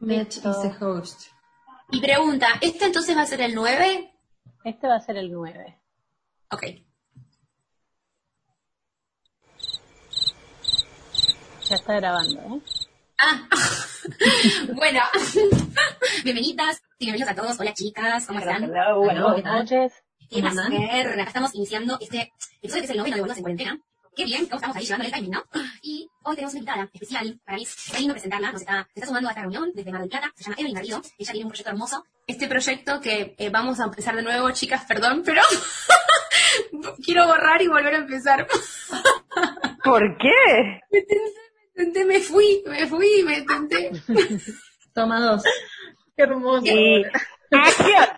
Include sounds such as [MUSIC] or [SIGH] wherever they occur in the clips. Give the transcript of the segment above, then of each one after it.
Mitch is the host. Y pregunta, ¿este entonces va a ser el 9? Este va a ser el 9. Ok. Ya está grabando, ¿eh? Ah, [LAUGHS] bueno, [LAUGHS] bienvenidas y bienvenidos a todos. Hola chicas, ¿cómo están? ¿qué buenas noches. Qué ¿Cómo andan? placer. Acá estamos iniciando este episodio que es el noveno de Boludas en Cuarentena. Qué bien, cómo estamos ahí llevando el timing, ¿no? Y hoy tenemos una invitada especial. Para mí es lindo presentarla. Nos está, se está sumando a esta reunión desde Mar del Plata. Se llama Evelyn Garrido. Ella tiene un proyecto hermoso. Este proyecto que eh, vamos a empezar de nuevo, chicas, perdón, pero [LAUGHS] quiero borrar y volver a empezar. ¿Por qué? Me tenté, me tenté, me fui, me fui, me tenté. Toma dos. Qué hermoso. Y [LAUGHS] acción.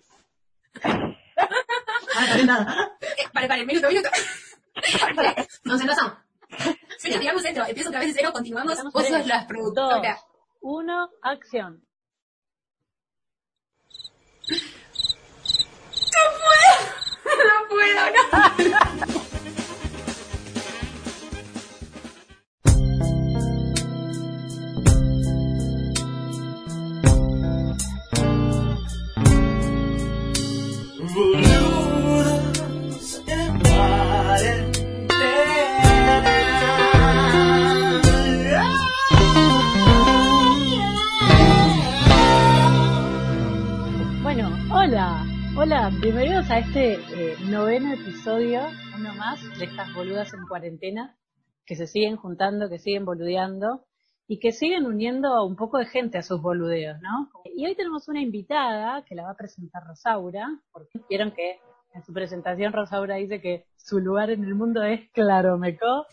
Ah, no, nada. Eh, Vale, vale, minuto, minuto. Concentración. Sí, tiramos esto. Empiezo otra vez de cero, continuamos. Vos sos uno, acción. De estas boludas en cuarentena, que se siguen juntando, que siguen boludeando y que siguen uniendo un poco de gente a sus boludeos, ¿no? Y hoy tenemos una invitada que la va a presentar Rosaura, porque vieron que en su presentación Rosaura dice que su lugar en el mundo es Claromeco.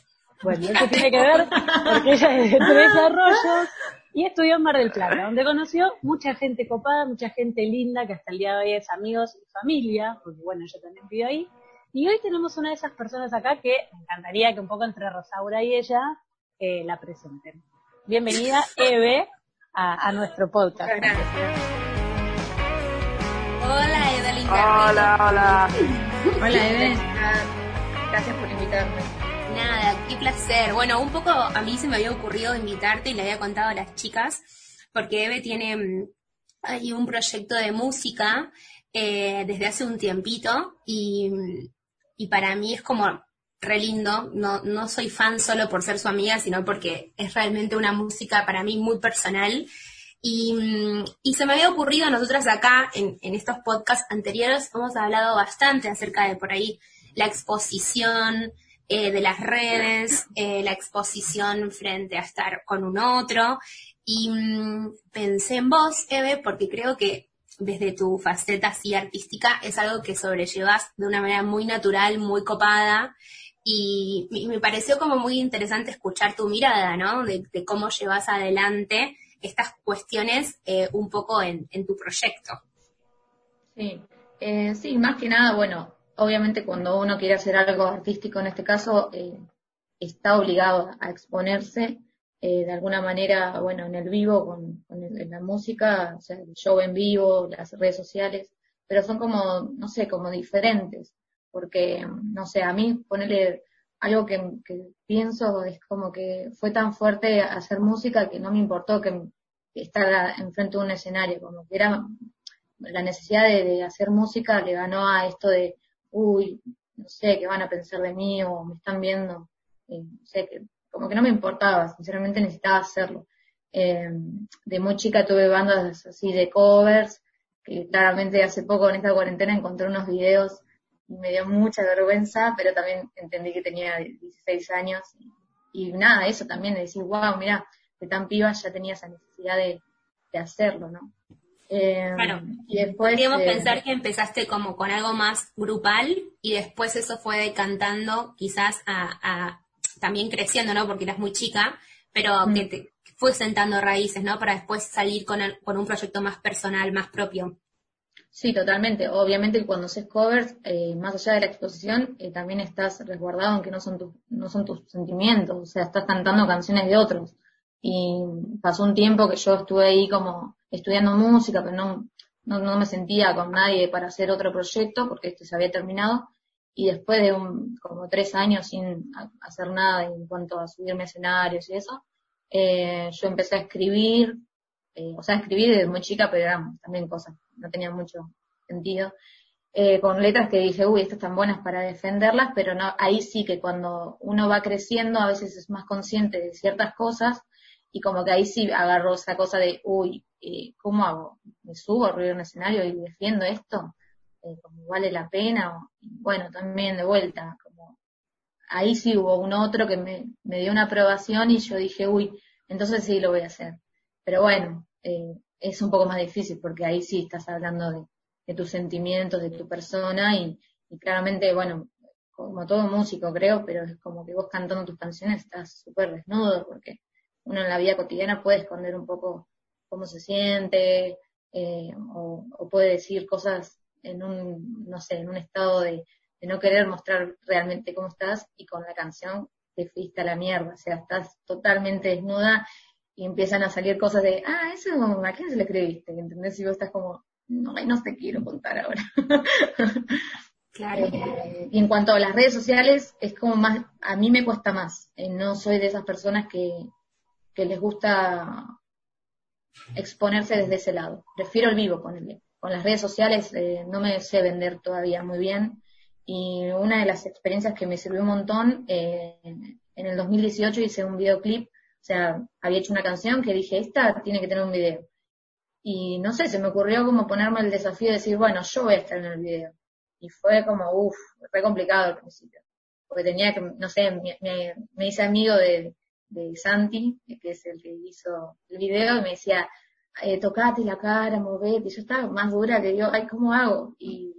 Bueno, eso tiene que ver porque ella es de Tres Arroyos y estudió en Mar del Plata, donde conoció mucha gente copada, mucha gente linda, que hasta el día de hoy es amigos y familia, porque bueno, ella también vivió ahí. Y hoy tenemos una de esas personas acá que me encantaría que un poco entre Rosaura y ella eh, la presenten. Bienvenida, [LAUGHS] Eve, a, a nuestro podcast. Hola, Evelyn. Hola, hola. Hola, Eve. Gracias por invitarme. Nada, qué placer. Bueno, un poco a mí se me había ocurrido invitarte y le había contado a las chicas, porque Eve tiene mm, ahí un proyecto de música eh, desde hace un tiempito y, y para mí es como re lindo. No, no soy fan solo por ser su amiga, sino porque es realmente una música para mí muy personal. Y, mm, y se me había ocurrido, nosotras acá en, en estos podcasts anteriores hemos hablado bastante acerca de por ahí la exposición eh, de las redes, eh, la exposición frente a estar con un otro. Y mm, pensé en vos, Eve, porque creo que desde tu faceta así artística es algo que sobrellevas de una manera muy natural, muy copada. Y, me pareció como muy interesante escuchar tu mirada, ¿no? De, cómo llevas adelante estas cuestiones eh, un poco en, en tu proyecto. Sí, eh, sí, más que nada, bueno, obviamente cuando uno quiere hacer algo artístico en este caso, eh, está obligado a exponerse eh, de alguna manera, bueno, en el vivo, con, en la música, o el show en vivo, las redes sociales, pero son como, no sé, como diferentes, porque, no sé, a mí ponerle algo que, pienso es como que fue tan fuerte hacer música que no me importó que estar enfrente de un escenario, como que era la necesidad de, hacer música le ganó a esto de, uy, no sé, qué van a pensar de mí o me están viendo, no sé, que, como que no me importaba, sinceramente necesitaba hacerlo. Eh, de muy chica tuve bandas así de covers, que claramente hace poco en esta cuarentena encontré unos videos y me dio mucha vergüenza, pero también entendí que tenía 16 años y, y nada, eso también de decir, wow, mira, de tan piba ya tenía esa necesidad de, de hacerlo, ¿no? Eh, Claro. y después, Podríamos eh, pensar que empezaste como con algo más grupal y después eso fue decantando quizás a, a- también creciendo, ¿no? Porque eras muy chica, pero Mm. que te fue sentando raíces, ¿no? Para después salir con, el- con un proyecto más personal, más propio. Sí, totalmente. Obviamente cuando haces covers, eh, más allá de la exposición, eh, también estás resguardado en que no son tus, no son tus sentimientos, o sea, estás cantando canciones de otros. Y pasó un tiempo que yo estuve ahí como estudiando música, pero no, no, no me sentía con nadie para hacer otro proyecto, porque este se había terminado. Y después de un, como tres años sin ha- hacer nada en cuanto a subirme a escenarios y eso, eh, yo empecé a escribir, eh, o sea, escribí desde muy chica, pero eran también cosas, no tenía mucho sentido, eh, con letras que dije, uy, estas están buenas para defenderlas, pero no, ahí sí que cuando uno va creciendo a veces es más consciente de ciertas cosas y como que ahí sí agarró esa cosa de, uy, eh, ¿cómo hago? ¿Me subo arriba de un escenario y defiendo esto? Eh, como vale la pena, o- bueno, también de vuelta, como ahí sí hubo un otro que me, me dio una aprobación y yo dije, uy, entonces sí lo voy a hacer. Pero bueno, eh, es un poco más difícil porque ahí sí estás hablando de, tus sentimientos, de tu persona y, claramente, bueno, como todo músico creo, pero es como que vos cantando tus canciones estás súper desnudo porque uno en la vida cotidiana puede esconder un poco cómo se siente eh, o puede decir cosas en un, no sé, en un estado de, de no querer mostrar realmente cómo estás y con la canción te fuiste a la mierda, o sea, estás totalmente desnuda y empiezan a salir cosas de, ah, eso a quién se le escribiste, ¿entendés? Y vos estás como, no, no te quiero contar ahora. [LAUGHS] Claro. Eh, y en cuanto a las redes sociales, es como más, a mí me cuesta más. Eh, no soy de esas personas que, que les gusta exponerse desde ese lado. Prefiero el vivo, ponerle. Con las redes sociales eh, no me sé vender todavía muy bien. Y una de las experiencias que me sirvió un montón, eh, en el 2018 hice un videoclip, o sea, había hecho una canción que dije, esta tiene que tener un video. Y no sé, se me ocurrió como ponerme el desafío de decir, bueno, yo voy a estar en el video. Y fue como, uff, fue complicado al principio. Porque tenía que, no sé, me, me, me hice amigo de, de Santi, que es el que hizo el video, y me decía, eh, tocate la cara, movete. Yo estaba más dura que yo, ay, ¿cómo hago? Y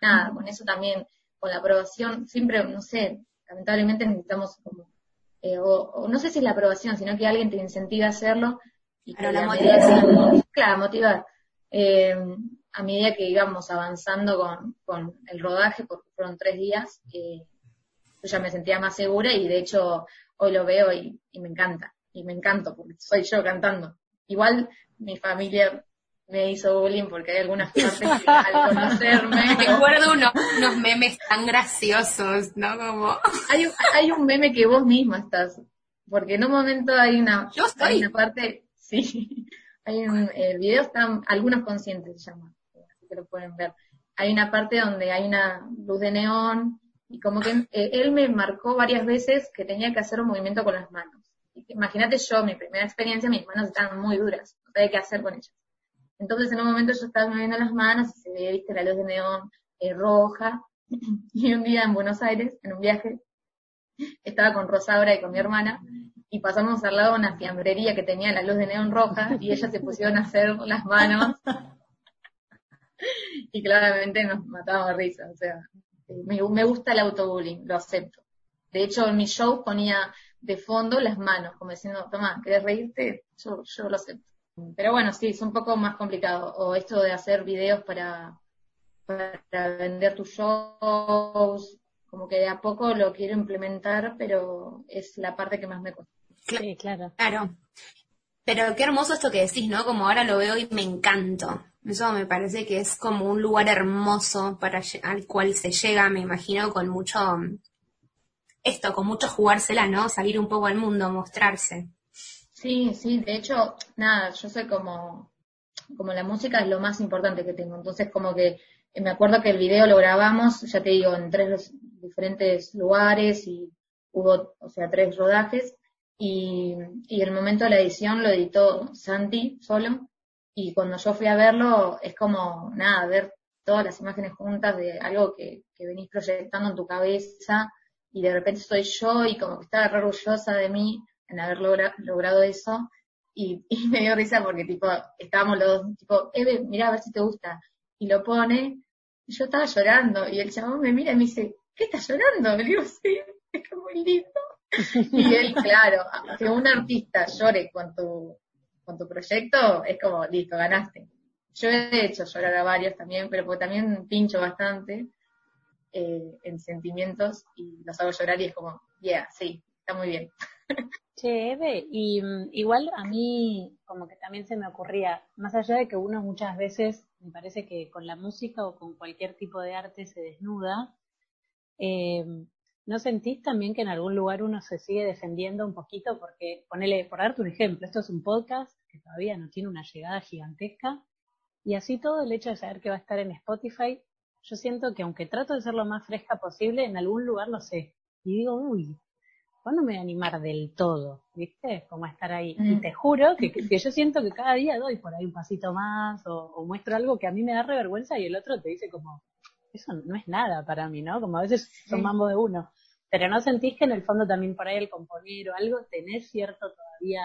nada, con eso también, con la aprobación, siempre, no sé, lamentablemente necesitamos como, eh, o, o no sé si es la aprobación, sino que alguien te incentiva a hacerlo. Y que la motivación. claro, motivar. Eh, a medida que íbamos avanzando con, con el rodaje, porque fueron tres días, eh, yo ya me sentía más segura y de hecho hoy lo veo y, y me encanta. Y me encanto porque soy yo cantando. Igual mi familia me hizo bullying porque hay algunas [LAUGHS] partes que al conocerme, [LAUGHS] Recuerdo unos, unos memes tan graciosos, ¿no? Como, [LAUGHS] hay, un- hay un meme que vos misma estás, porque en un momento hay una, Yo estoy. hay una parte, sí, hay un, el video están, algunos conscientes se llama, así que lo pueden ver. Hay una parte donde hay una luz de neón y como que eh, él me marcó varias veces que tenía que hacer un movimiento con las manos. Imagínate yo, mi primera experiencia, mis manos estaban muy duras, sabía qué hacer con ellas. Entonces en un momento yo estaba moviendo las manos y se veía, viste, la luz de neón eh, roja. [LAUGHS] Y un día en Buenos Aires, en un viaje, estaba con Rosaura y con mi hermana y pasamos al lado de una fiambrería que tenía la luz de neón roja y ellas se pusieron a hacer las manos [LAUGHS] y claramente nos matábamos de risa, o sea, me, me gusta el autobullying, lo acepto. De hecho, en mi show ponía de fondo las manos, como diciendo, toma, ¿querés reírte? Yo lo acepto. Pero bueno, sí, es un poco más complicado. O esto de hacer videos para, para vender tus shows, como que de a poco lo quiero implementar, pero es la parte que más me cuesta. Sí, claro. claro. Pero qué hermoso esto que decís, ¿no? Como ahora lo veo y me encanto. Eso me parece que es como un lugar hermoso para al cual se llega, me imagino, con mucho esto, con mucho jugársela, ¿no? Salir un poco al mundo, mostrarse. Sí, sí, de hecho, nada, yo soy como, como la música es lo más importante que tengo. Entonces, como que eh, me acuerdo que el video lo grabamos, ya te digo, en tres diferentes lugares y hubo, o sea, tres rodajes. Y, y el momento de la edición lo editó Santi solo. Y cuando yo fui a verlo, es como, nada, ver todas las imágenes juntas de algo que, que venís proyectando en tu cabeza y de repente soy yo y como que estaba orgullosa de mí en haber logra- logrado eso. Y, [LAUGHS] y me dio risa porque tipo estábamos los dos tipo Eve mira a ver si te gusta y lo pone y yo estaba llorando y el chabón me mira y me dice ¿qué estás llorando? le digo sí es que muy lindo y él [LAUGHS] claro que un artista llore con tu con tu proyecto es como listo ganaste yo he hecho llorar a varios también pero porque también pincho bastante eh, en sentimientos y los hago llorar y es como, yeah, sí, está muy bien. Che, Eve, y mm, igual a mí como que también se me ocurría, más allá de que uno muchas veces, me parece que con la música o con cualquier tipo de arte se desnuda, eh, ¿no sentís también que en algún lugar uno se sigue defendiendo un poquito? Porque, ponele, por darte un ejemplo, esto es un podcast que todavía no tiene una llegada gigantesca, y así todo el hecho de saber que va a estar en Spotify, yo siento que aunque trato de ser lo más fresca posible, en algún lugar lo sé. Y digo, uy, ¿cuándo me voy a animar del todo? ¿Viste? Como a estar ahí. Y Mm. te juro que, que yo siento que cada día doy por ahí un pasito más o, o muestro algo que a mí me da revergüenza y el otro te dice como, eso no es nada para mí, ¿no? Como a veces son Sí. mambo de uno. Pero no sentís que en el fondo también por ahí el componer o algo tenés cierto todavía,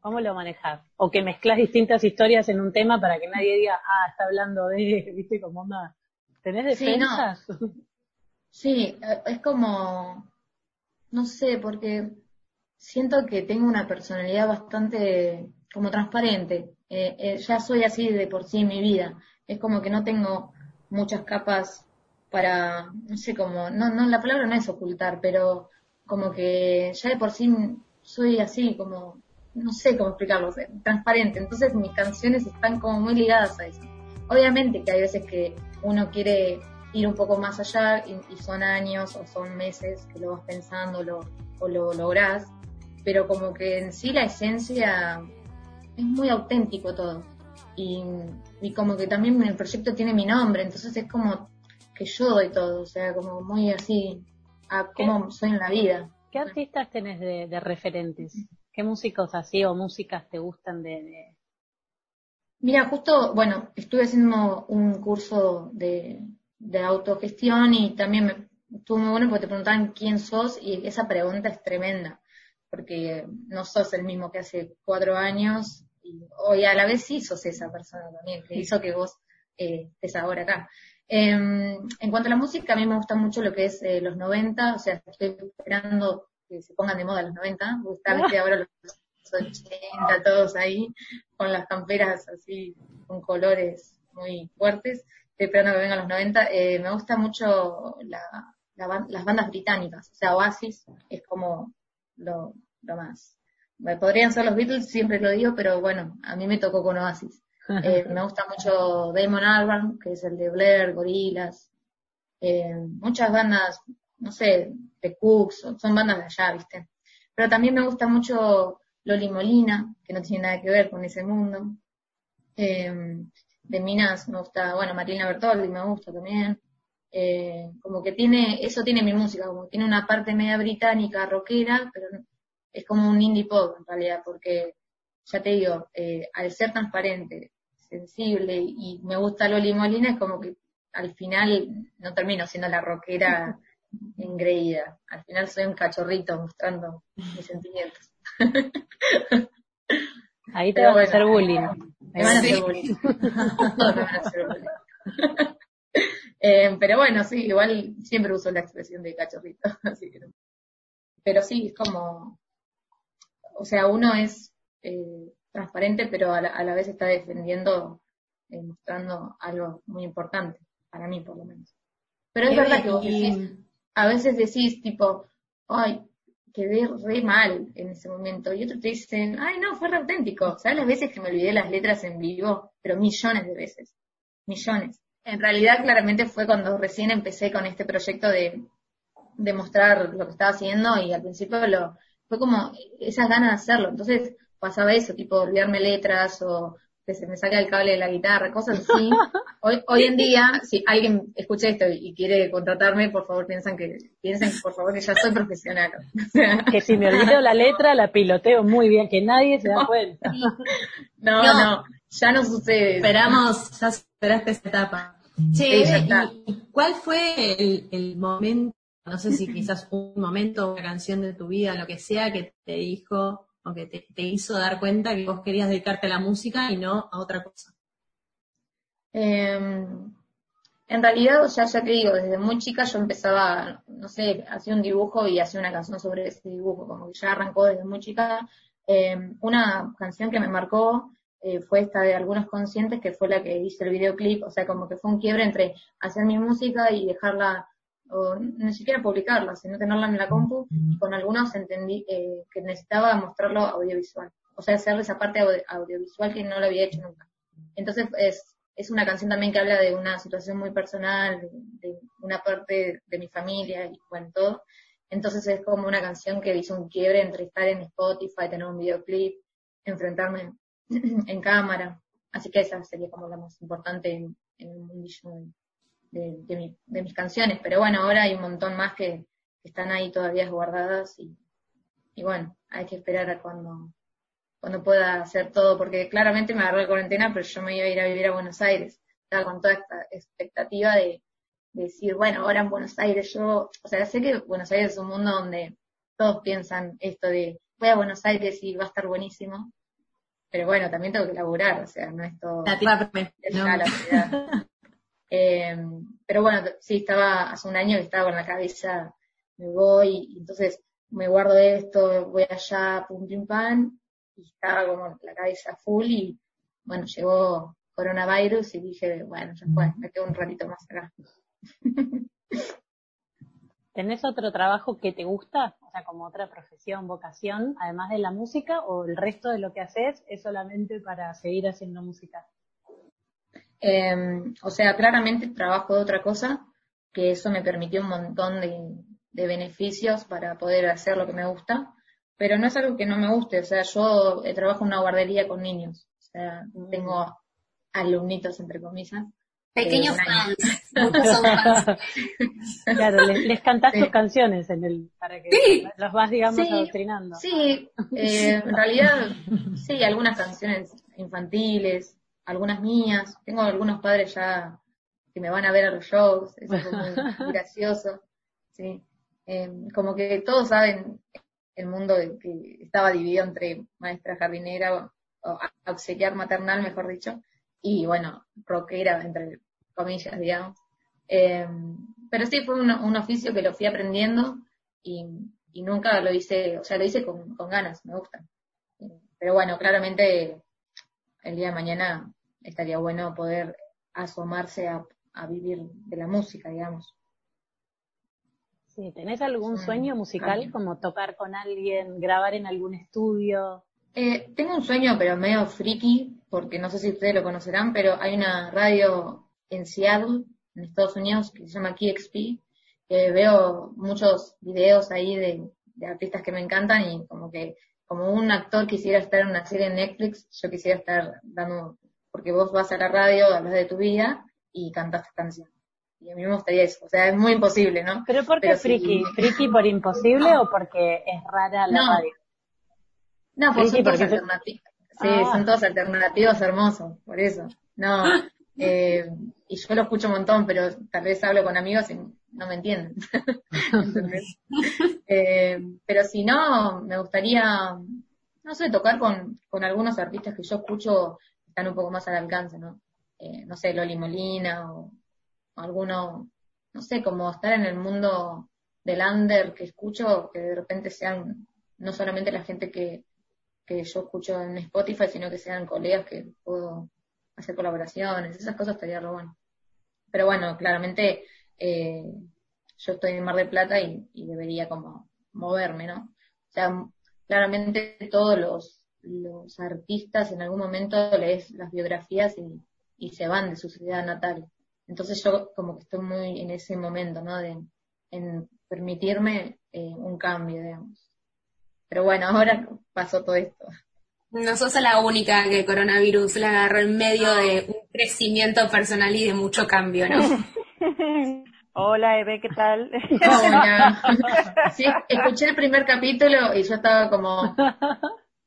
¿cómo lo manejás? O que mezclas distintas historias en un tema para que nadie diga, ah, está hablando de, [LAUGHS] viste, como onda, ¿tenés Sí, no. defensas? [LAUGHS] Sí, es como, no sé, porque siento que tengo una personalidad bastante como transparente. Eh, eh, ya soy así de por sí en mi vida. Es como que no tengo muchas capas para, no sé cómo, no, no, la palabra no es ocultar, pero como que ya de por sí soy así, como, no sé cómo explicarlo, sea, transparente. Entonces mis canciones están como muy ligadas a eso. Obviamente que hay veces que uno quiere ir un poco más allá y, y son años o son meses que lo vas pensando lo, o lo lográs, pero como que en sí la esencia es muy auténtico todo. Y, y como que también el proyecto tiene mi nombre, entonces es como que yo doy todo, o sea, como muy así a cómo soy en la vida. ¿Qué artistas tenés de, de referentes? ¿Qué músicos así o músicas te gustan de, de- Mira, justo, bueno, estuve haciendo un curso de, de autogestión y también me, estuvo muy bueno porque te preguntaban quién sos y esa pregunta es tremenda, porque no sos el mismo que hace cuatro años y hoy a la vez sí sos esa persona también, que hizo que vos eh, estés ahora acá. Em, en cuanto a la música, a mí me gusta mucho lo que es eh, los 90, o sea, estoy esperando que se pongan de moda los 90, porque está viste, ahora los 80 todos ahí, con las camperas así, con colores muy fuertes. Estoy esperando que vengan los 90. Eh, me gusta mucho la- las bandas británicas, o sea, Oasis es como lo, lo más. Podrían ser los Beatles, siempre lo digo, pero bueno, a mí me tocó con Oasis. [LAUGHS] Eh, me gusta mucho Damon Albarn, que es el de Blair, Gorillaz, eh, muchas bandas, no sé, de Cooks, son- son bandas de allá, ¿viste? Pero también me gusta mucho Loli Molina, que no tiene nada que ver con ese mundo. Eh, de Minas me gusta, bueno, Marilena Bertoldi me gusta también. Eh, como que tiene, eso tiene mi música, como que tiene una parte media británica, rockera, pero es como un indie pop en realidad, porque ya te digo, eh, al ser transparente, sensible y me gusta Loli Molina, es como que al final no termino siendo la rockera [LAUGHS] engreída. Al final soy un cachorrito mostrando mis sentimientos. [LAUGHS] Ahí te Pero van a hacer bullying. [LAUGHS] Me van a hacer bullying. Todos me van a hacer bullying. Eh, pero bueno, sí, igual siempre uso la expresión de cachorrito. [LAUGHS] Así que no. Pero sí, es como, o sea, uno es eh, transparente, pero a la, a la vez está defendiendo, eh, mostrando algo muy importante, para mí por lo menos. Pero es verdad que vos decís, a veces decís tipo, ay, quedé re mal en ese momento. Y otros te dicen, ay, no, fue re auténtico. ¿Sabes las veces que me olvidé las letras en vivo? Pero millones de veces. Millones. En realidad, claramente fue cuando recién empecé con este proyecto de, de mostrar lo que estaba haciendo y al principio lo, fue como esas ganas de hacerlo. Entonces pasaba eso, tipo olvidarme letras o que se me saca el cable de la guitarra, cosas así. [LAUGHS] Hoy, hoy en día, si alguien escucha esto y quiere contratarme, por favor piensan que, piensen por favor que ya soy profesional. [LAUGHS] Que si me olvido la letra, la piloteo muy bien, que nadie se da cuenta. no, No. no, ya no sucede. Esperamos, ya superaste esta etapa. Che, Sí, ya está. ¿y, y cuál fue el, el momento, no sé si quizás un momento, una canción de tu vida, lo que sea, que te dijo o que te, te hizo dar cuenta que vos querías dedicarte a la música y no a otra cosa? Eh, en realidad, o sea, ya te digo, desde muy chica yo empezaba, no sé, hacía un dibujo y hacía una canción sobre ese dibujo, como que ya arrancó desde muy chica. Eh, una canción que me marcó eh, fue esta de Algunos Conscientes, que fue la que hice el videoclip, o sea, como que fue un quiebre entre hacer mi música y dejarla, o ni siquiera publicarla, sino tenerla en la compu, y con algunos entendí eh, que necesitaba mostrarlo audiovisual, o sea, hacer esa parte audio- audiovisual que no lo había hecho nunca. Entonces es es una canción también que habla de una situación muy personal, de, una parte de mi familia y bueno, todo. Entonces es como una canción que hizo un quiebre entre estar en Spotify, tener un videoclip, enfrentarme [CLEARS THROAT] en cámara. Así que esa sería como la más importante en, el mundillo de mis canciones. Pero bueno, ahora hay un montón más que, que están ahí todavía guardadas y, y bueno, hay que esperar a cuando, cuando pueda hacer todo, porque claramente me agarró la cuarentena, pero yo me iba a ir a vivir a Buenos Aires. Estaba con toda esta expectativa de, de decir, bueno, ahora en Buenos Aires yo, o sea, sé que Buenos Aires es un mundo donde todos piensan esto de, voy a Buenos Aires y va a estar buenísimo, pero bueno, también tengo que laburar, o sea, no es todo La tierra prometida, es ¿no? ya la ciudad. [LAUGHS] Eh, pero bueno, sí, estaba hace un año que estaba con la cabeza, me voy, entonces me guardo esto, voy allá, pum, pim, pam, y estaba como la cabeza full y bueno, llegó coronavirus y dije, bueno, ya fue, me quedo un ratito más acá. [LAUGHS] ¿Tenés otro trabajo que te gusta? O sea, como otra profesión, vocación, además de la música, o el resto de lo que haces es solamente para seguir haciendo música? Eh, o sea, claramente trabajo de otra cosa, que eso me permitió un montón de, de beneficios para poder hacer lo que me gusta, pero no es algo que no me guste, o sea, yo eh, trabajo en una guardería con niños, o sea, tengo alumnitos, entre comillas. Pequeños Eh, fans. [LAUGHS] [LAUGHS] Claro, les, les cantás Sí. tus canciones en el, para que Sí. los vas, digamos, Sí. adoctrinando. Sí, eh, en realidad, sí, algunas canciones infantiles, algunas mías. Tengo algunos padres ya que me van a ver a los shows, eso es muy [LAUGHS] gracioso. Sí. Eh, como que todos saben el mundo que estaba dividido entre maestra jardinera o, auxiliar maternal, mejor dicho, y bueno, rockera, entre comillas, digamos. Eh, pero sí fue un, oficio que lo fui aprendiendo y, nunca lo hice, o sea, lo hice con, ganas, me gusta. Eh, Pero bueno, claramente el día de mañana estaría bueno poder asomarse a vivir de la música, digamos. Sí, ¿tenés algún sueño musical, como tocar con alguien, grabar en algún estudio? Eh, tengo un sueño, pero medio friki, porque no sé si ustedes lo conocerán, pero hay una radio en Seattle, en Estados Unidos, que se llama KXP, que veo muchos videos ahí de, de artistas que me encantan y como que como un actor quisiera estar en una serie en Netflix, yo quisiera estar dando, porque vos vas a la radio, hablas de tu vida y cantas tu canción. Y a mí me gustaría eso, o sea, es muy imposible, ¿no? ¿Pero por qué Pero friki? ¿Friki por imposible o porque es rara la No. radio? No, pues sí, son se- alternativos. Sí, Ah. son todos alternativos hermosos, por eso. No, eh, y yo lo escucho un montón, pero tal vez hablo con amigos y no me entienden. [LAUGHS] Eh, pero si no, me gustaría, no sé, tocar con, con algunos artistas que yo escucho que están un poco más al alcance, ¿no? Eh, no sé, Loli Molina o alguno, no sé, como estar en el mundo del under que escucho, que de repente sean no solamente la gente que, que yo escucho en Spotify, sino que sean colegas que puedo hacer colaboraciones, esas cosas estaría re bueno. Pero bueno, claramente eh, yo estoy en Mar del Plata y, debería como moverme, ¿no? O sea, claramente todos los, artistas en algún momento lees las biografías y se van de su ciudad natal. Entonces yo como que estoy muy en ese momento, ¿no? De, en permitirme eh, un cambio, digamos. Pero bueno, ahora pasó todo esto. No sos la única que el coronavirus la agarró en medio de un crecimiento personal y de mucho cambio, ¿no? [LAUGHS] Hola, Eve, ¿qué tal? Hola. [LAUGHS] Sí, escuché el primer capítulo y yo estaba como,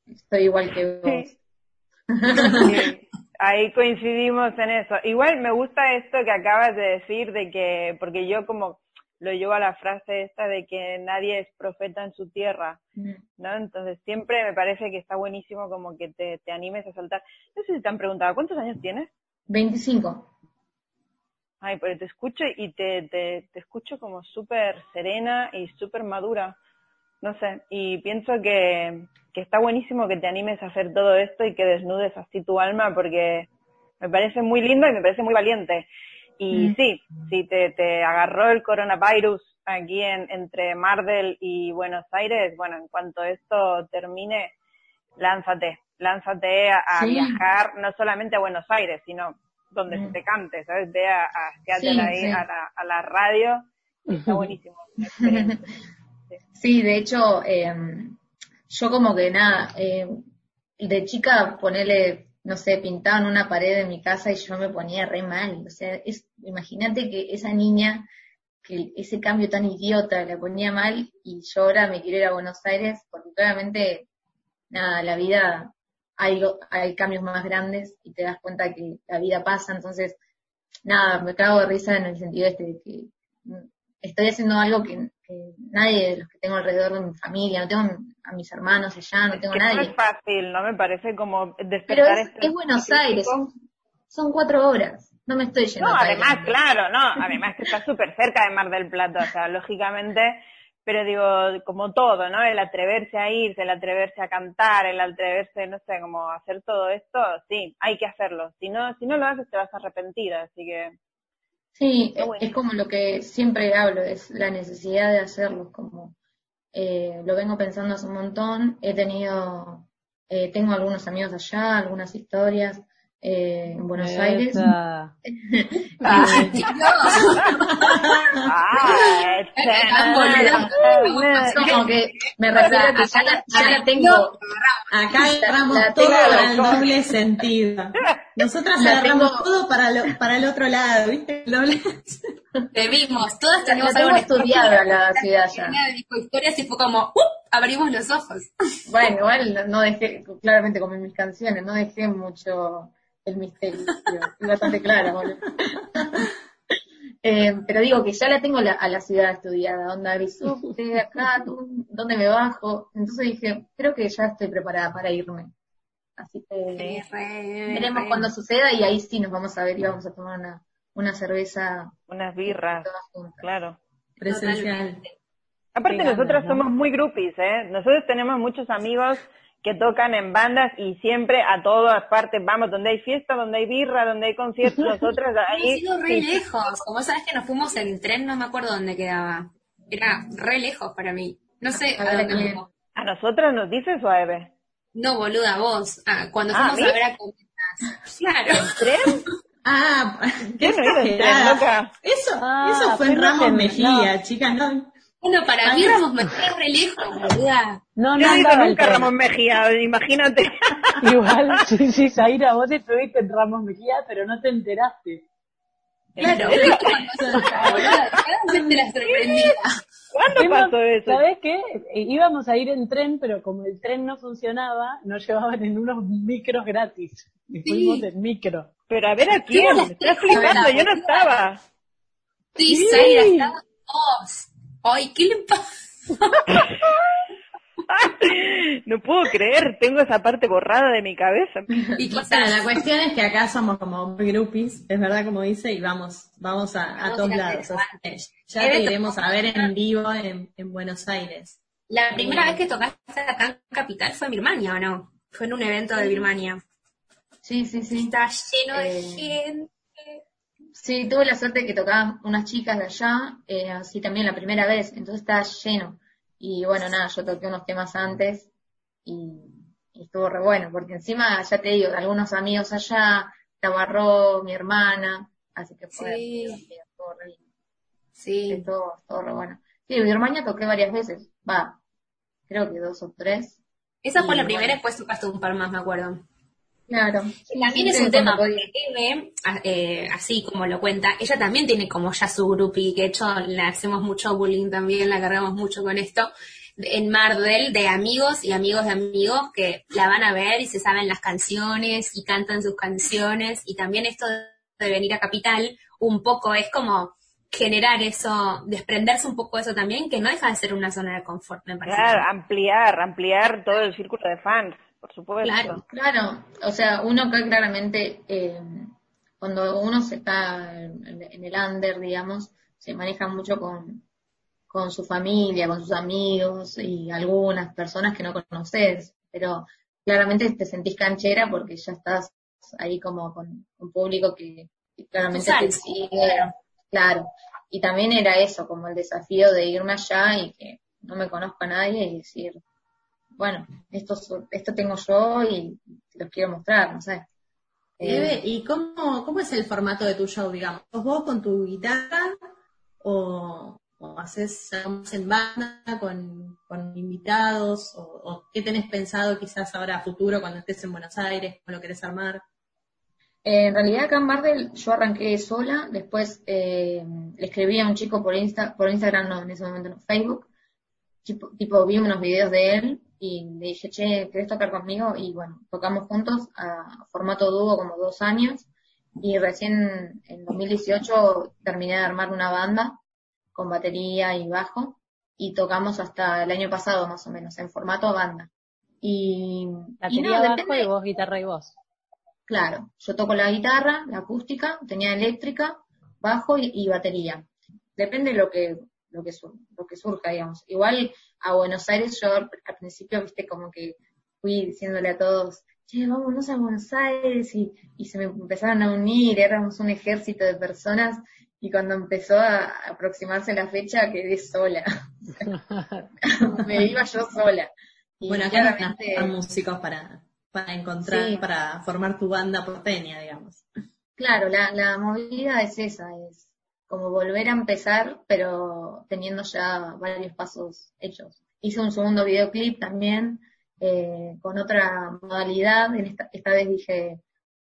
estoy igual que vos. Sí, Ahí coincidimos en eso. Igual me gusta esto que acabas de decir, de que, porque yo como lo llevo a la frase esta de que nadie es profeta en su tierra, ¿no? Entonces siempre me parece que está buenísimo como que te, te animes a soltar. No sé si te han preguntado, ¿cuántos años tienes? 25. Ay, pero te escucho y te, te, te escucho como súper serena y súper madura. No sé, y pienso que, que está buenísimo que te animes a hacer todo esto y que desnudes así tu alma porque me parece muy lindo y me parece muy valiente. Y Mm. sí, si te, te agarró el coronavirus aquí en, entre Mardel y Buenos Aires, bueno, en cuanto esto termine, lánzate, lánzate a, a Sí. viajar no solamente a Buenos Aires, sino donde Mm. se te cante, ¿sabes? Ve a, a Sí, ahí sí. A, la, a la radio, está [LAUGHS] buenísimo. Sí, de hecho, eh, yo como que nada, eh, de chica ponerle, no sé, pintaban una pared en mi casa y yo me ponía re mal. O sea, imagínate que esa niña, que ese cambio tan idiota la ponía mal y yo ahora me quiero ir a Buenos Aires porque claramente, nada, la vida, hay, hay cambios más grandes y te das cuenta que la vida pasa, entonces, nada, me cago de risa en el sentido este de que estoy haciendo algo que, que nadie de los que tengo alrededor de mi familia, no tengo a mis hermanos allá, no tengo a no nadie. es fácil, ¿no? Me parece como Pero despertar es, este es Buenos. Aires, son, son cuatro horas, no me estoy yendo No, a además, claro, no, [LAUGHS] además que está súper cerca de Mar del Plata, o sea, lógicamente, pero digo, como todo, ¿no? El atreverse a irse, el atreverse a cantar, el atreverse, no sé, como hacer todo esto, sí, hay que hacerlo. Si no, si no lo haces te vas a arrepentir, así que, Sí, Está es, bueno. es como lo que siempre hablo, es la necesidad de hacerlo, como eh, lo vengo pensando hace un montón, he tenido, eh, tengo algunos amigos allá, algunas historias eh, en Buenos Aires. Esa. Ah, ah, como que me refiero a que ya la, ya la tengo, Acá la todo tengo- doble sentido. Nosotras La agarramos tengo- todo para, lo, para el otro lado, ¿viste? Te vimos, todas tengo algo estudiada la ciudad ya. Dijo historias y fue como, ¡up! abrimos los ojos. Bueno, igual no- dejé, claramente como en mis canciones, no dejé mucho el misterio, bastante clara, boludo. Eh, pero digo que ya la tengo la- a la ciudad estudiada, onda de acá, ¿dónde me bajo? Entonces dije, creo que ya estoy preparada para irme. Así que veremos cuando suceda y ahí sí nos vamos a ver y vamos a tomar una, una cerveza unas birras, todas juntas. claro. presencial. Aparte nosotras ¿no? somos muy groupies, ¿eh? Nosotros tenemos muchos amigos que tocan en bandas y siempre a todas partes vamos, donde hay fiesta, donde hay birra, donde hay conciertos, [LAUGHS] nosotras Hemos ahí. ido re lejos. Como sabes que nos fuimos en tren, no me acuerdo dónde quedaba. Era re lejos para mí. No sé A a, ver, dónde fuimos. ¿A nosotras nos dices o a Eve? No, boluda, vos. Ah, cuando Ah, fuimos ¿a ver a Cometas. Claro. ¿Tren? Ah, qué Yo no en tren, exagerada. loca. Eso, Ah, eso fue en Ramos en- Mejía, chicas, ¿no? Bueno, para mí éramos meter re lejos, boluda. No, Yo no no el nunca. Ramón Mejía, imagínate. Igual, [LAUGHS] sí, sí, Zaira, vos estuviste en Ramos Mejía, pero no te enteraste. Claro, es [LAUGHS] cada vez te la sorprendida. ¿Cuándo pasó eso? ¿Sabés qué? Eh, Íbamos a ir en tren, pero como el tren no funcionaba, nos llevaban en unos micros gratis. Y Sí. fuimos en micro. Pero a ver a quién, me estás flipando, yo no estaba. Sí, Sí. Zaira, estabas vos. Ay, ¿qué le pasa? [LAUGHS] No puedo creer, tengo esa parte borrada de mi cabeza. Y quizás la cuestión es que acá somos como muy groupies, es verdad como dice, y vamos, vamos a, a Vamos todos a ir a lados. así ya te iremos a ver en vivo en, en Buenos Aires. la primera vez que tocaste acá en Capital fue en Birmania, ¿o no? Fue en un evento de Birmania. Sí, sí, sí. Está lleno de Eh, gente. Sí, tuve la suerte de que tocaban unas chicas de allá, eh, así también la primera vez, entonces estaba lleno. Y bueno, nada, yo toqué unos temas antes y, y estuvo re bueno, porque encima, ya te digo, algunos amigos allá, estaba Ro, mi hermana, así que fue Sí. divertido, estuvo re lindo, Sí. estuvo, estuvo re bueno. Sí, en Birmania toqué varias veces, va, creo que dos o tres. Esa fue la primera, bueno. después tocaste un par más, me acuerdo. Claro. También es Sí, un tema, porque. Eve, a- eh, así como lo cuenta, ella también tiene como ya su groupie, que de hecho le hacemos mucho bullying también, la cargamos mucho con esto, en Mardel, de amigos y amigos de amigos que la van a ver y se saben las canciones y cantan sus canciones, y también esto de venir a Capital, un poco es como generar eso, desprenderse un poco de eso también, que no deja de ser una zona de confort, me parece. Claro, ampliar, ampliar todo el círculo de fans, por supuesto. Claro. Claro, o sea, uno acá claramente, eh, cuando uno se está en, el under, digamos, se maneja mucho con, con su familia, con sus amigos y algunas personas que no conoces, pero claramente te sentís canchera porque ya estás ahí como con un público que, que claramente te sigue, claro. Y también era eso, como el desafío de irme allá y que no me conozca nadie y decir, bueno, esto, esto tengo yo y los quiero mostrar, no sé. Eve, ¿y cómo, cómo es el formato de tu show, digamos? ¿Sos vos con tu guitarra o, o haces en banda con, con invitados? O, o qué tenés pensado quizás ahora a futuro cuando estés en Buenos Aires? ¿Cómo lo querés armar? Eh, en realidad acá en Bardel yo arranqué sola, después eh, le escribí a un chico por, Insta, por Instagram, no, en ese momento no, Facebook, tipo, tipo vi unos videos de él y le dije, che, ¿querés tocar conmigo? Y bueno, tocamos juntos a formato dúo como dos años y recién en 2018 terminé de armar una banda con batería y bajo y tocamos hasta el año pasado más o menos en formato banda. Y, y Batería no, bajo depende- y vos guitarra y voz. Claro, yo toco la guitarra, la acústica, tenía eléctrica, bajo y, y batería. Depende de lo que, lo que, sur- lo que surja, digamos. Igual a Buenos Aires yo al principio, viste, como que fui diciéndole a todos, che, vámonos a Buenos Aires y, y se me empezaron a unir, éramos un ejército de personas y cuando empezó a aproximarse la fecha quedé sola. [LAUGHS] me iba yo sola. Y bueno, acá claramente- necesitan músicos para, para encontrar, Sí. para formar tu banda porteña, digamos. Claro, la, la movida es esa, es como volver a empezar, pero teniendo ya varios pasos hechos. Hice un segundo videoclip también, eh, con otra modalidad, en esta, esta vez dije,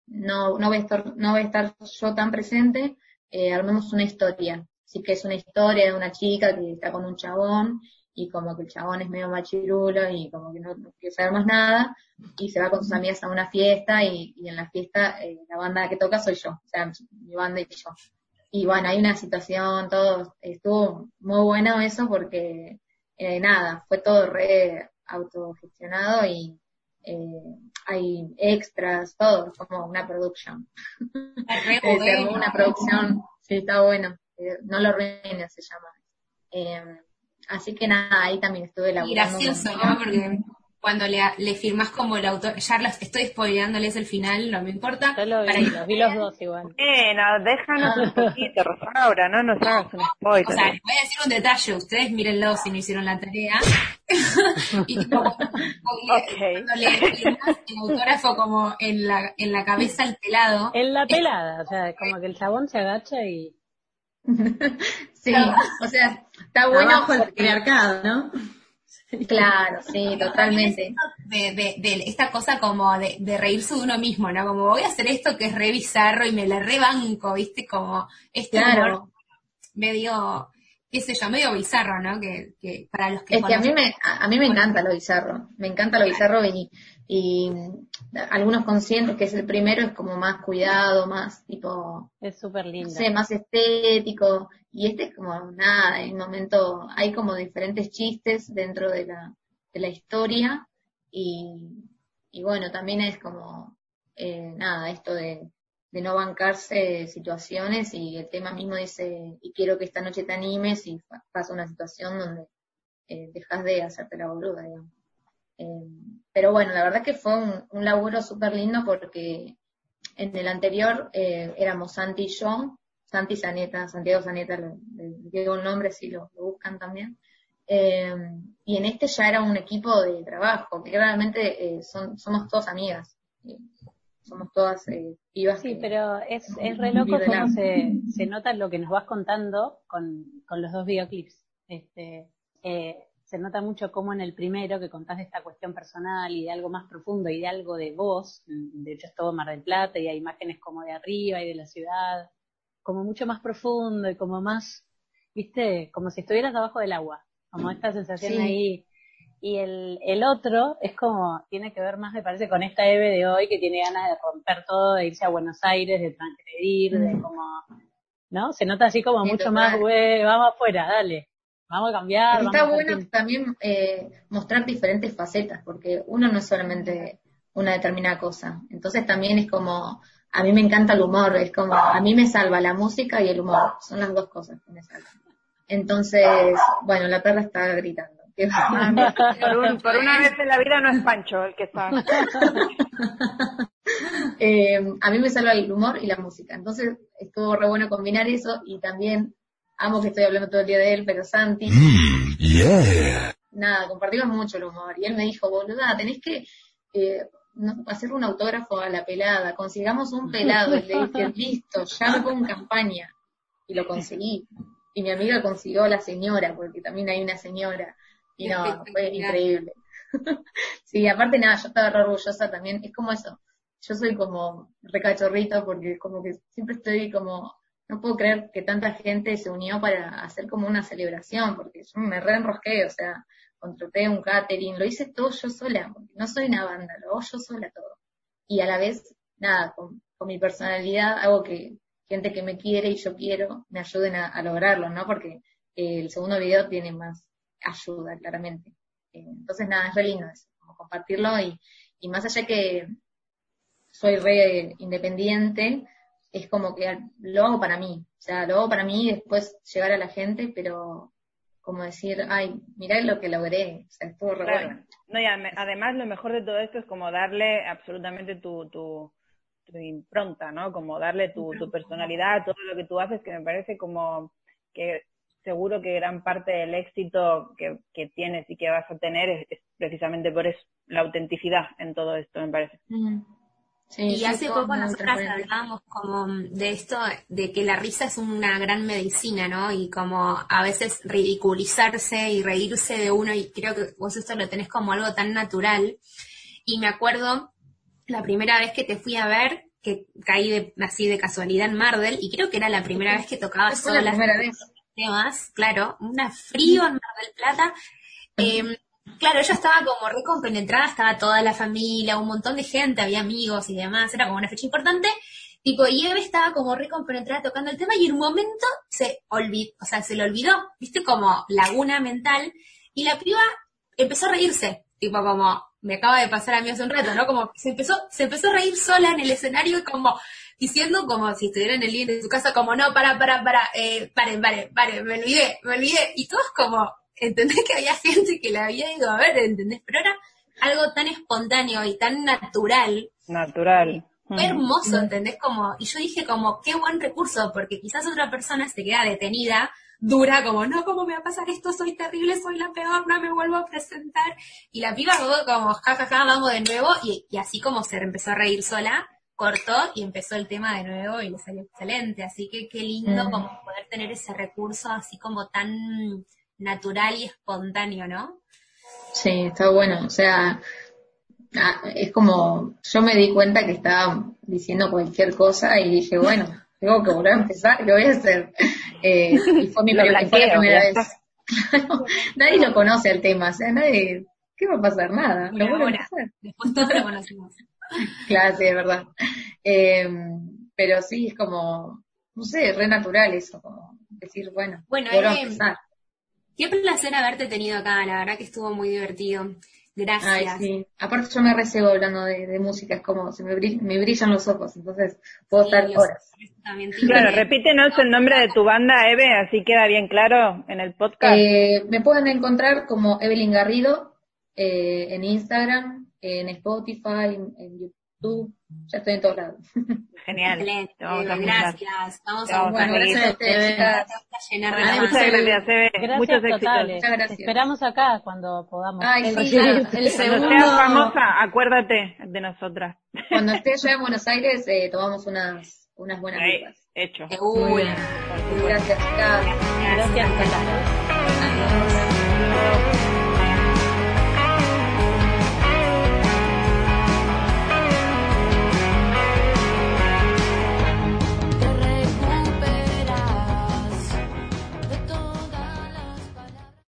no, no voy a estar, no voy a estar yo tan presente, eh, armemos una historia. Así que es una historia de una chica que está con un chabón, y como que el chabón es medio machirulo y como que no, no quiere saber más nada, y se va con sus amigas a una fiesta y, y en la fiesta eh, la banda que toca soy yo, o sea, mi banda y yo. Y bueno, hay una situación, todo, estuvo muy bueno eso porque eh, nada, fue todo re autogestionado y eh, hay extras, todo, como una [LAUGHS] bueno. armó una producción, sí, está bueno, eh, no lo arruines se llama. Eh, así que nada, ahí también estuve Y laburando. un gracioso. ¿no? Porque cuando le, le firmas como el autor, ya los- estoy spoileándoles el final, no me importa. Yo lo vi, los vi los dos igual. Bueno, déjanos un poquito, Rosaura, no nos hagas un spoiler. O sea, les voy a decir un detalle, ustedes mírenlo si no hicieron la tarea. [LAUGHS] y tipo, cuando, Ok. cuando le firmas el autógrafo como en la, en la cabeza al pelado, En la pelada, o sea, como que el chabón se agacha y [LAUGHS] Sí, o sea, está bueno. Abajo el patriarcado, ¿no? Claro, sí, totalmente. de, de, de esta cosa como de, de reírse de uno mismo, ¿no? Como voy a hacer esto que es re bizarro y me la rebanco, ¿viste? Como este humor Claro. medio, qué sé yo, medio bizarro, ¿no? Que, que para los que Es que a mí me, a a mí me encanta lo bizarro, me encanta lo bizarro y, y algunos conscientes que es el primero es como más cuidado, más tipo, es súper no lindo. sé, más estético y este es como nada, un momento hay como diferentes chistes dentro de la, de la historia y, y bueno, también es como, eh, nada, esto de, de no bancarse situaciones y el tema mismo dice, y quiero que esta noche te animes y pa- pasa una situación donde eh, dejas de hacerte la boluda, digamos. Eh, pero bueno, la verdad que fue un, un laburo súper lindo porque en el anterior eh, éramos Santi y yo, Santi Saneta, Santiago Saneta, digo nombre si lo, lo buscan también. Eh, y en este ya era un equipo de trabajo, que realmente eh, son, somos todas amigas, eh, somos todas eh, pibas. Sí, que- pero es, es re loco cómo se, se nota lo que nos vas contando con, con los dos videoclips. Este, se nota mucho cómo en el primero que contás de esta cuestión personal y de algo más profundo y de algo de vos, de hecho es todo Mar del Plata y hay imágenes como de arriba y de la ciudad, como mucho más profundo y como más, viste, como si estuvieras abajo del agua, como esta sensación Sí. ahí. Y el, el otro es como, tiene que ver más, me parece, con esta Eve de hoy que tiene ganas de romper todo, de irse a Buenos Aires, de transgredir, de como, ¿no? Se nota así como Sí, mucho total. más, güey, vamos afuera, dale, vamos a cambiar. Está vamos bueno también eh, mostrar diferentes facetas, porque uno no es solamente una determinada cosa. Entonces también es como, a mí me encanta el humor, es como, a mí me salva la música y el humor, son las dos cosas que me salvan. Entonces, bueno, la perra está gritando. [LAUGHS] Un- por una vez en la vida no es Pancho el que está. [LAUGHS] Eh, a mí me salva el humor y la música. Entonces estuvo re bueno combinar eso y también amo que estoy hablando todo el día de él, pero Santi, Mm, yeah. nada, compartimos mucho el humor. Y él me dijo, boluda, tenés que eh, no, hacer un autógrafo a la pelada, consigamos un [LAUGHS] pelado, y le dije, listo, ya me pongo en campaña. Y lo conseguí. Y mi amiga consiguió a la señora, porque también hay una señora. Y no, fue increíble. [LAUGHS] sí, aparte nada, yo estaba re orgullosa también, es como eso, yo soy como recachorrito porque como que siempre estoy como, no puedo creer que tanta gente se unió para hacer como una celebración, porque yo me reenrosqué, o sea, contraté un catering, lo hice todo yo sola, porque no soy una banda, lo hago yo sola todo. Y a la vez, nada, con, mi personalidad hago que gente que me quiere y yo quiero me ayuden a, lograrlo, ¿no? Porque eh, el segundo video tiene más ayuda, claramente. Eh, entonces, nada, es re lindo eso, como compartirlo y, y más allá que soy re independiente, es como que lo hago para mí, o sea, lo hago para mí y después llegar a la gente, pero como decir, ay, mirá lo que logré, o sea, estuvo re bueno. No, y además lo mejor de todo esto es como darle absolutamente tu, tu, tu impronta, ¿no? Como darle tu, tu personalidad, todo lo que tú haces, que me parece como que seguro que gran parte del éxito que, que tienes y que vas a tener es, precisamente por eso, la autenticidad en todo esto, me parece. Y hace poco nosotras hablábamos como de esto, de que la risa es una gran medicina, ¿no? Y como a veces ridiculizarse y reírse de uno, y creo que vos esto lo tenés como algo tan natural. Y me acuerdo la primera vez que te fui a ver, que caí de, así de casualidad en Mardel, y creo que era la primera vez que tocaba sola. La primera vez temas, claro, una frío en Mar del Plata. Claro, ella estaba como recompenetrada, estaba toda la familia, un montón de gente, había amigos y demás, era como una fecha importante. Tipo, y Eve estaba como recompenetrada tocando el tema y en un momento se olvidó, o sea, se le olvidó, viste, como laguna mental, y la piba empezó a reírse, tipo como, me acaba de pasar a mí hace un rato, ¿no? Como se empezó, se empezó a reír sola en el escenario y como, diciendo como si estuviera en el living de su casa, como no, para, para, para, eh, paren, paren, paren, me olvidé, me olvidé. Y todos como, ¿entendés que había gente que la había ido a ver, ¿entendés? Pero era algo tan espontáneo y tan natural. Natural. hermoso, ¿entendés? Como, y yo dije como, qué buen recurso, porque quizás otra persona se queda detenida, dura, como, no, ¿cómo me va a pasar esto? Soy terrible, soy la peor, no me vuelvo a presentar. Y la piba como, jajaja, ja, ja, vamos de nuevo, y, y así como se empezó a reír sola, cortó y empezó el tema de nuevo y le salió excelente. Así que qué lindo mm. como poder tener ese recurso así como tan natural y espontáneo, ¿no? Sí, está bueno. O sea, ah, es como, yo me di cuenta que estaba diciendo cualquier cosa y dije, bueno, [LAUGHS] tengo que volver a empezar, ¿qué voy a hacer? Eh, y fue mi primera, vez. [LAUGHS] nadie lo conoce el tema, o sea, nadie, ¿qué va a pasar? Nada. Lo Después todos lo conocemos. [LAUGHS] claro, sí, es verdad. Eh, pero sí, es como, no sé, re natural eso, como decir, bueno, bueno Qué placer haberte tenido acá, la verdad que estuvo muy divertido. Gracias. sí. Aparte yo me recebo hablando de, música, es como se me, brillan los ojos, entonces puedo estar horas. [LAUGHS] Claro, repítenos el nombre de tu banda, Eve, así queda bien claro en el podcast. Eh, me pueden encontrar como Evelyn Garrido eh, en Instagram, en Spotify, en, YouTube, ya estoy en todos lados. Genial. Excelente, gracias. Vamos a, bueno, gracias a ustedes. Muchas gracias, Eve. Gracias Muchos totales. Te esperamos acá cuando podamos. Ay, sí, [LAUGHS] el segundo... Cuando seas famosa, acuérdate de nosotras. Cuando [LAUGHS] esté allá en Buenos Aires, eh, tomamos unas, unas buenas Ahí, Hecho. Muy bien. Gracias, chicas. Gracias, Adiós.